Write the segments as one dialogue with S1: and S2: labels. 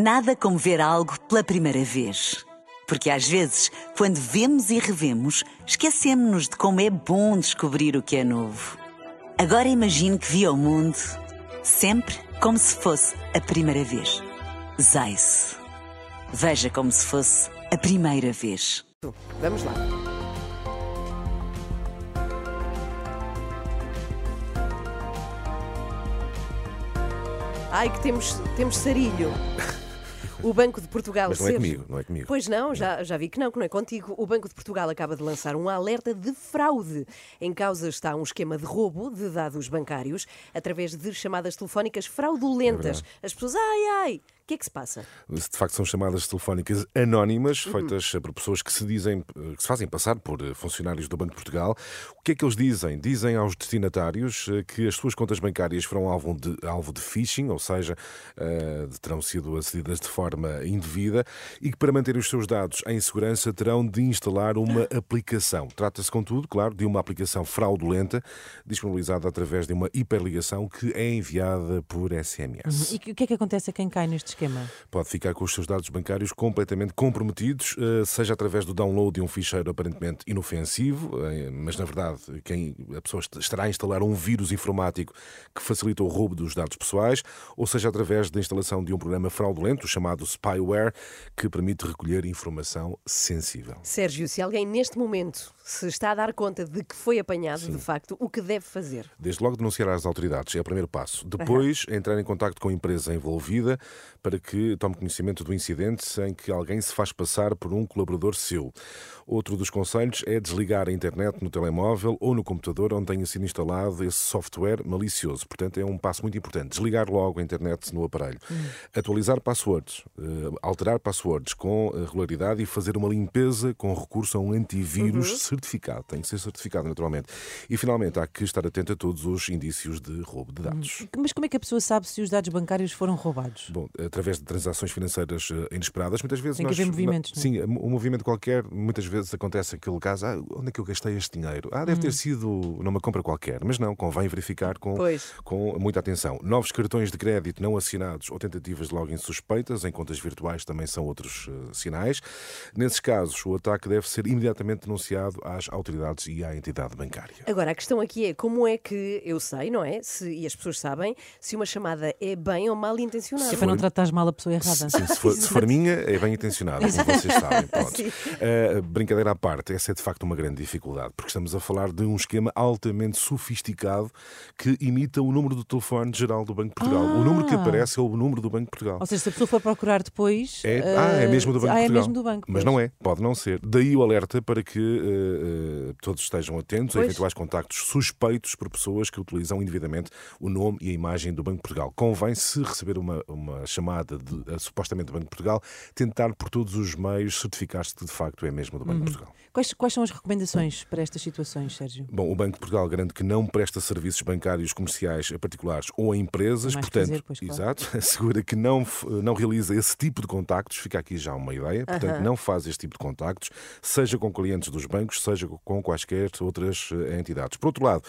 S1: Nada como ver algo pela primeira vez. Porque às vezes, quando vemos e revemos, esquecemos-nos de como é bom descobrir o que é novo. Agora imagine que viu o mundo sempre como se fosse a primeira vez. Zais. Veja como se fosse a primeira vez.
S2: Vamos lá. Ai, que temos, temos sarilho. O Banco de Portugal.
S3: Mas não é comigo, não é comigo.
S2: Pois não, já, já vi que não, que não é contigo. O Banco de Portugal acaba de lançar um alerta de fraude. Em causa está um esquema de roubo de dados bancários através de chamadas telefónicas fraudulentas. As pessoas, ai, ai, que é que se passa?
S3: De facto, são chamadas telefónicas anónimas,
S2: Uhum.
S3: feitas por pessoas que se dizem, que se fazem passar por eh, funcionários do Banco de Portugal. O que é que eles dizem? Dizem aos destinatários eh, que as suas contas bancárias foram alvo de, alvo de phishing, ou seja, eh, terão sido acedidas de forma indevida e que para manter os seus dados em segurança terão de instalar uma aplicação. Trata-se, contudo, claro, de uma aplicação fraudulenta disponibilizada através de uma hiperligação que é enviada por SMS.
S4: E o que é que acontece a quem cai neste esquema?
S3: Pode ficar com os seus dados bancários completamente comprometidos, eh, seja através do download de um ficheiro aparentemente inofensivo, eh, mas na verdade quem, a pessoa est- estará a instalar um vírus informático que facilita o roubo dos dados pessoais, ou seja através da instalação de um programa fraudulento chamado spyware, que permite recolher informação sensível.
S2: Sérgio, se alguém neste momento se está a dar conta de que foi apanhado, de facto, o que deve fazer?
S3: Desde logo denunciar às autoridades, é o primeiro passo. Depois, entrar em contato com a empresa envolvida para que tome conhecimento do incidente sem que alguém se faz passar por um colaborador seu. Outro dos conselhos é desligar a internet no telemóvel ou no computador onde tenha sido instalado esse software malicioso. Portanto, é um passo muito importante. Desligar logo a internet no aparelho. Atualizar passwords, eh, alterar passwords com eh, regularidade e fazer uma limpeza com recurso a um antivírus certificado. Tem que ser certificado, naturalmente. E, finalmente, há que estar atento a todos os indícios de roubo de dados.
S4: Mas como é que a pessoa sabe se os dados bancários foram roubados?
S3: Bom, através de transações financeiras eh, inesperadas, muitas vezes
S4: Tem que
S3: nós,
S4: haver movimentos, não é?
S3: Sim, um movimento qualquer, muitas vezes acontece aquele caso, ah, onde é que eu gastei este dinheiro? Ah, deve ter sido numa compra qualquer, mas não, convém verificar com,
S2: Pois.
S3: com muita atenção. Novos cartões de crédito não assinados ou tentativas de login suspeitas em contas virtuais também são outros eh, sinais. Nesses casos, o ataque deve ser imediatamente denunciado às autoridades e à entidade bancária.
S2: Agora, a questão aqui é como é que eu sei, não é? Se, e as pessoas sabem se uma chamada é bem ou mal intencionada.
S4: É para não tratares mal a pessoa errada.
S3: Sim, se for, se for minha, é bem intencionada, como vocês sabem. Pronto. Uh, brincadeira à parte, essa é de facto uma grande dificuldade, porque estamos a falar de um esquema altamente sofisticado que imita o número do telefone geral do Banco de Portugal. O número que
S4: Ah.
S3: aparece é o número do Banco de Portugal.
S4: Ou seja, se a pessoa for procurar depois.
S3: É,
S4: eh,
S3: ah, é mesmo do Banco
S4: ah,
S3: de
S4: é
S3: Portugal.
S4: mesmo do banco.
S3: Mas não é, pode não ser. Daí o alerta para que eh, todos estejam atentos a
S2: Pois.
S3: eventuais contactos suspeitos por pessoas que utilizam indevidamente o nome e a imagem do Banco de Portugal. Convém, se receber uma, uma chamada de, eh, supostamente do Banco de Portugal, tentar por todos os meios certificar-se que de facto é mesmo do Banco
S4: Uhum.
S3: de Portugal.
S4: Quais, quais são as recomendações para estas situações, Sérgio?
S3: Bom, o Banco de Portugal garante que não presta serviços bancários comerciais a particulares ou a empresas,
S4: mais
S3: portanto,
S4: fazer, pois, claro.
S3: exato, assegura que não, não realiza esse tipo de contactos, fica aqui já uma ideia, portanto, não faz este tipo de contactos, seja com clientes dos bancos, seja com quaisquer outras eh, entidades. Por outro lado,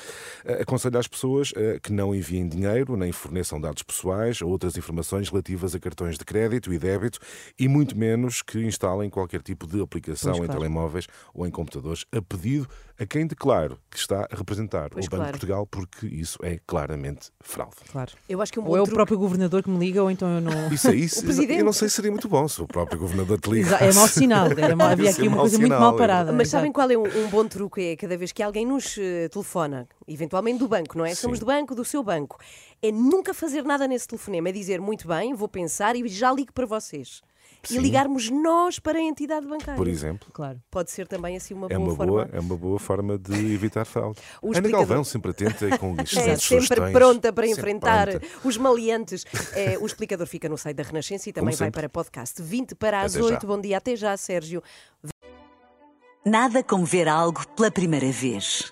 S3: eh, aconselha às pessoas eh, que não enviem dinheiro, nem forneçam dados pessoais ou outras informações relativas a cartões de crédito e débito, e muito menos que instalem qualquer tipo de aplicação
S4: Pois,
S3: em
S4: claro.
S3: telemóveis ou em computadores a pedido a quem declaro que está a representar
S2: Pois,
S3: o Banco
S2: claro.
S3: de Portugal, porque isso é claramente fraude.
S4: Claro.
S2: Eu acho que um
S4: Ou é o
S2: truque-
S4: próprio governador que me liga, ou então eu não.
S3: Isso é isso. Eu não sei se seria muito bom se o próprio governador te ligasse.
S4: É mau sinal. Era mau- havia
S3: é
S4: aqui uma coisa muito
S3: sinal,
S4: mal
S3: é
S4: parada.
S2: Mas sabem qual é um, um bom truque? É cada vez que alguém nos eh, telefona, eventualmente do banco, não é? Somos
S3: Sim.
S2: do banco, do seu banco. É nunca fazer nada nesse telefonema, é dizer muito bem, vou pensar e já ligo para vocês. E
S3: Sim.
S2: ligarmos nós para a entidade bancária.
S3: Por exemplo.
S4: Claro.
S2: Pode ser também assim uma
S3: É
S2: boa
S3: uma,
S2: forma.
S3: boa, é uma boa forma de evitar fraude.
S2: O
S3: Ana
S2: explicador-
S3: Galvão, sempre atenta e com
S2: É sempre
S3: sugestões.
S2: pronta para
S3: Sempre
S2: enfrentar
S3: pronta.
S2: os maleantes. É, o explicador fica no site da Renascença e também vai para podcast. 20 para as
S3: Até já.
S2: 8. Bom dia, até já, Sérgio.
S1: Nada como ver algo pela primeira vez.